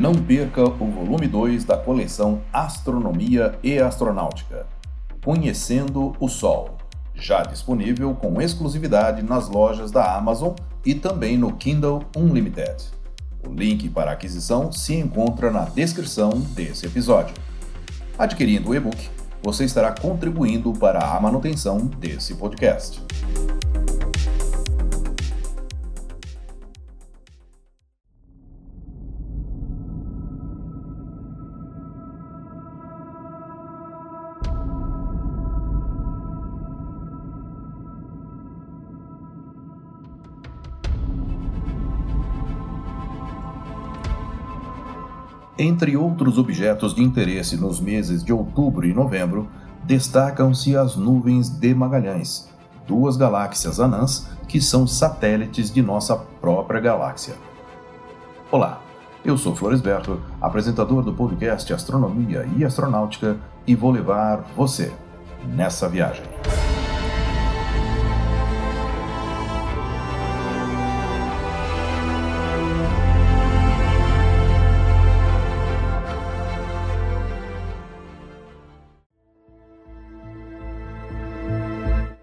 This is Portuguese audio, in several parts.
Não perca o volume 2 da coleção Astronomia e Astronáutica, Conhecendo o Sol, já disponível com exclusividade nas lojas da Amazon e também no Kindle Unlimited. O link para aquisição se encontra na descrição desse episódio. Adquirindo o e-book, você estará contribuindo para a manutenção desse podcast. Entre outros objetos de interesse nos meses de outubro e novembro, destacam-se as nuvens de Magalhães, duas galáxias anãs que são satélites de nossa própria galáxia. Olá, eu sou Floresberto, apresentador do podcast Astronomia e Astronáutica, e vou levar você nessa viagem.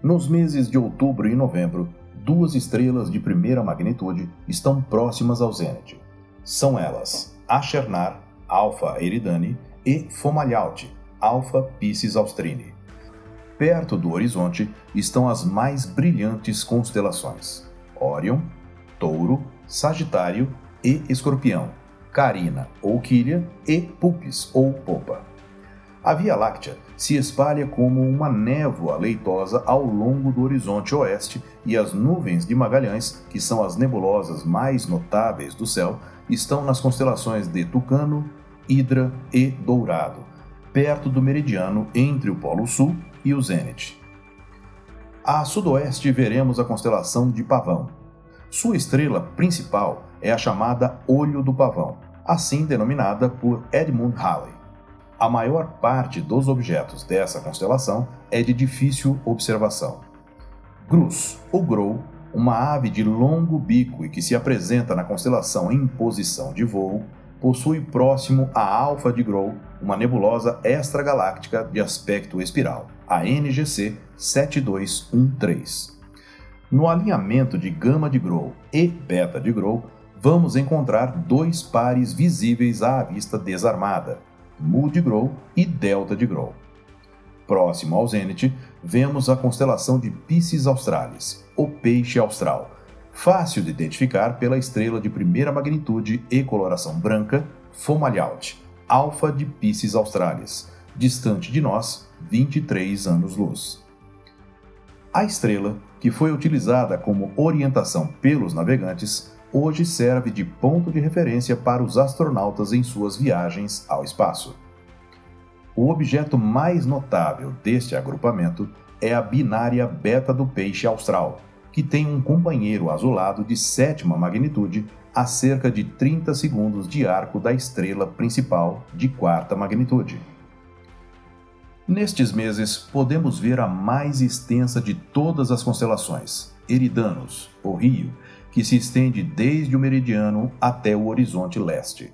Nos meses de outubro e novembro, duas estrelas de primeira magnitude estão próximas ao zênite. São elas Achernar, Alpha Eridani, e Fomalhaut, Alpha Piscis Austrini. Perto do horizonte estão as mais brilhantes constelações: Órion, Touro, Sagitário e Escorpião, Carina ou Quilha e Pupis ou Popa. A Via Láctea se espalha como uma névoa leitosa ao longo do horizonte oeste e as nuvens de Magalhães, que são as nebulosas mais notáveis do céu, estão nas constelações de Tucano, Hidra e Dourado, perto do meridiano entre o Polo Sul e o Zênite. A sudoeste veremos a constelação de Pavão. Sua estrela principal é a chamada Olho do Pavão, assim denominada por Edmund Halley. A maior parte dos objetos dessa constelação é de difícil observação. Grus, ou Grou, uma ave de longo bico e que se apresenta na constelação em posição de voo, possui próximo a Alfa de Grou uma nebulosa extragaláctica de aspecto espiral, a NGC 7213. No alinhamento de Gama de Grou e Beta de Grou, vamos encontrar dois pares visíveis à vista desarmada, Mu de Grou e Delta de Grou. Próximo ao zênite, vemos a constelação de Piscis Australis, o peixe austral, fácil de identificar pela estrela de primeira magnitude e coloração branca, Fomalhaut, Alfa de Piscis Australis, distante de nós 23 anos-luz. A estrela, que foi utilizada como orientação pelos navegantes, hoje serve de ponto de referência para os astronautas em suas viagens ao espaço. O objeto mais notável deste agrupamento é a binária beta do peixe austral, que tem um companheiro azulado de sétima magnitude a cerca de 30 segundos de arco da estrela principal de quarta magnitude. Nestes meses, podemos ver a mais extensa de todas as constelações, Eridanos, o Rio, que se estende desde o meridiano até o horizonte leste.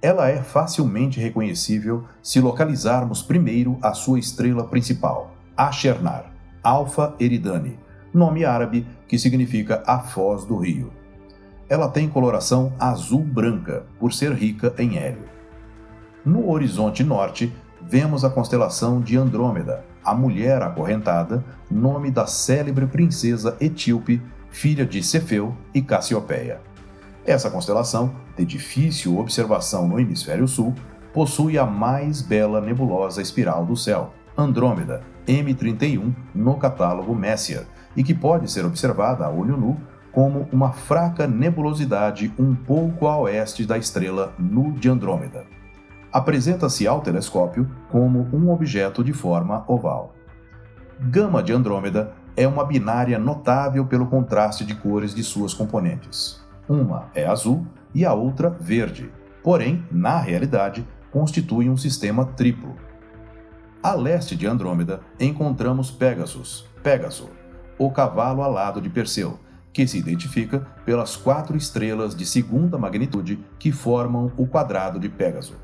Ela é facilmente reconhecível se localizarmos primeiro a sua estrela principal, Achernar, Alpha Eridani, nome árabe que significa a foz do rio. Ela tem coloração azul-branca, por ser rica em hélio. No horizonte norte, vemos a constelação de Andrômeda, a mulher acorrentada, nome da célebre princesa etíope filha de Cefeu e Cassiopeia. Essa constelação, de difícil observação no hemisfério sul, possui a mais bela nebulosa espiral do céu, Andrômeda M31, no catálogo Messier, e que pode ser observada a olho nu como uma fraca nebulosidade um pouco a oeste da estrela Nu de Andrômeda. Apresenta-se ao telescópio como um objeto de forma oval. Gama de Andrômeda é uma binária notável pelo contraste de cores de suas componentes. Uma é azul e a outra verde, porém, na realidade, constituem um sistema triplo. A leste de Andrômeda encontramos Pegasus, Pégaso, o cavalo alado de Perseu, que se identifica pelas quatro estrelas de segunda magnitude que formam o quadrado de Pégaso.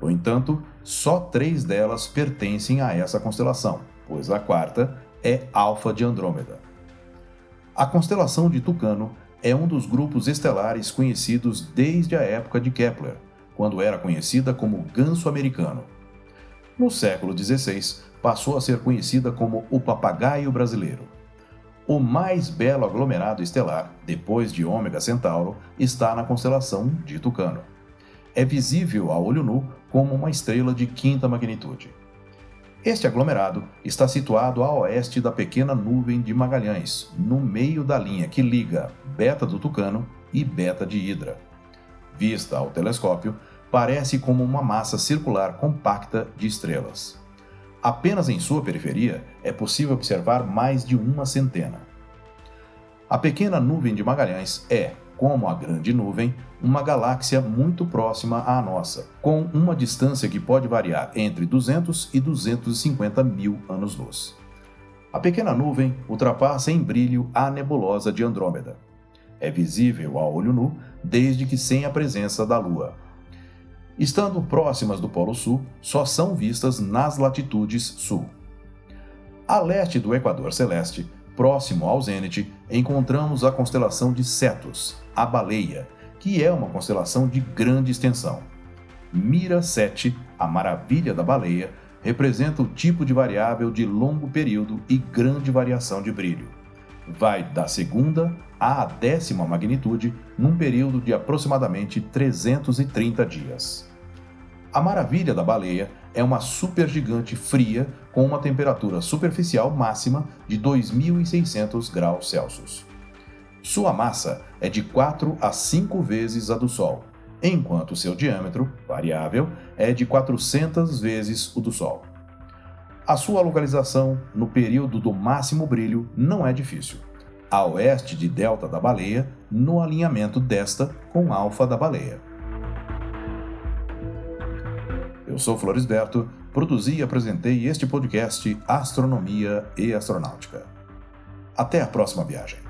No entanto, só três delas pertencem a essa constelação, pois a quarta é Alfa de Andrômeda. A constelação de Tucano é um dos grupos estelares conhecidos desde a época de Kepler, quando era conhecida como Ganso Americano. No século XVI, passou a ser conhecida como o Papagaio Brasileiro. O mais belo aglomerado estelar, depois de Ômega Centauro, está na constelação de Tucano. É visível a olho nu como uma estrela de quinta magnitude. Este aglomerado está situado a oeste da pequena nuvem de Magalhães, no meio da linha que liga Beta do Tucano e Beta de Hidra. Vista ao telescópio, parece como uma massa circular compacta de estrelas. Apenas em sua periferia é possível observar mais de uma centena. A pequena nuvem de Magalhães é, como a Grande Nuvem, uma galáxia muito próxima à nossa, com uma distância que pode variar entre 200 e 250 mil anos-luz. A pequena nuvem ultrapassa em brilho a nebulosa de Andrômeda. É visível a olho nu desde que sem a presença da Lua. Estando próximas do Polo Sul, só são vistas nas latitudes sul. A leste do Equador Celeste, próximo ao zênite, encontramos a constelação de Cetus, a baleia, que é uma constelação de grande extensão. Mira 7, a maravilha da baleia, representa o tipo de variável de longo período e grande variação de brilho. Vai da segunda à décima magnitude num período de aproximadamente 330 dias. A maravilha da baleia é uma supergigante fria com uma temperatura superficial máxima de 2.600 graus Celsius. Sua massa é de 4 a 5 vezes a do Sol, enquanto seu diâmetro, variável, é de 400 vezes o do Sol. A sua localização no período do máximo brilho não é difícil. A oeste de Delta da Baleia, no alinhamento desta com Alfa da Baleia. Eu sou Florisberto, produzi e apresentei este podcast Astronomia e Astronáutica. Até a próxima viagem.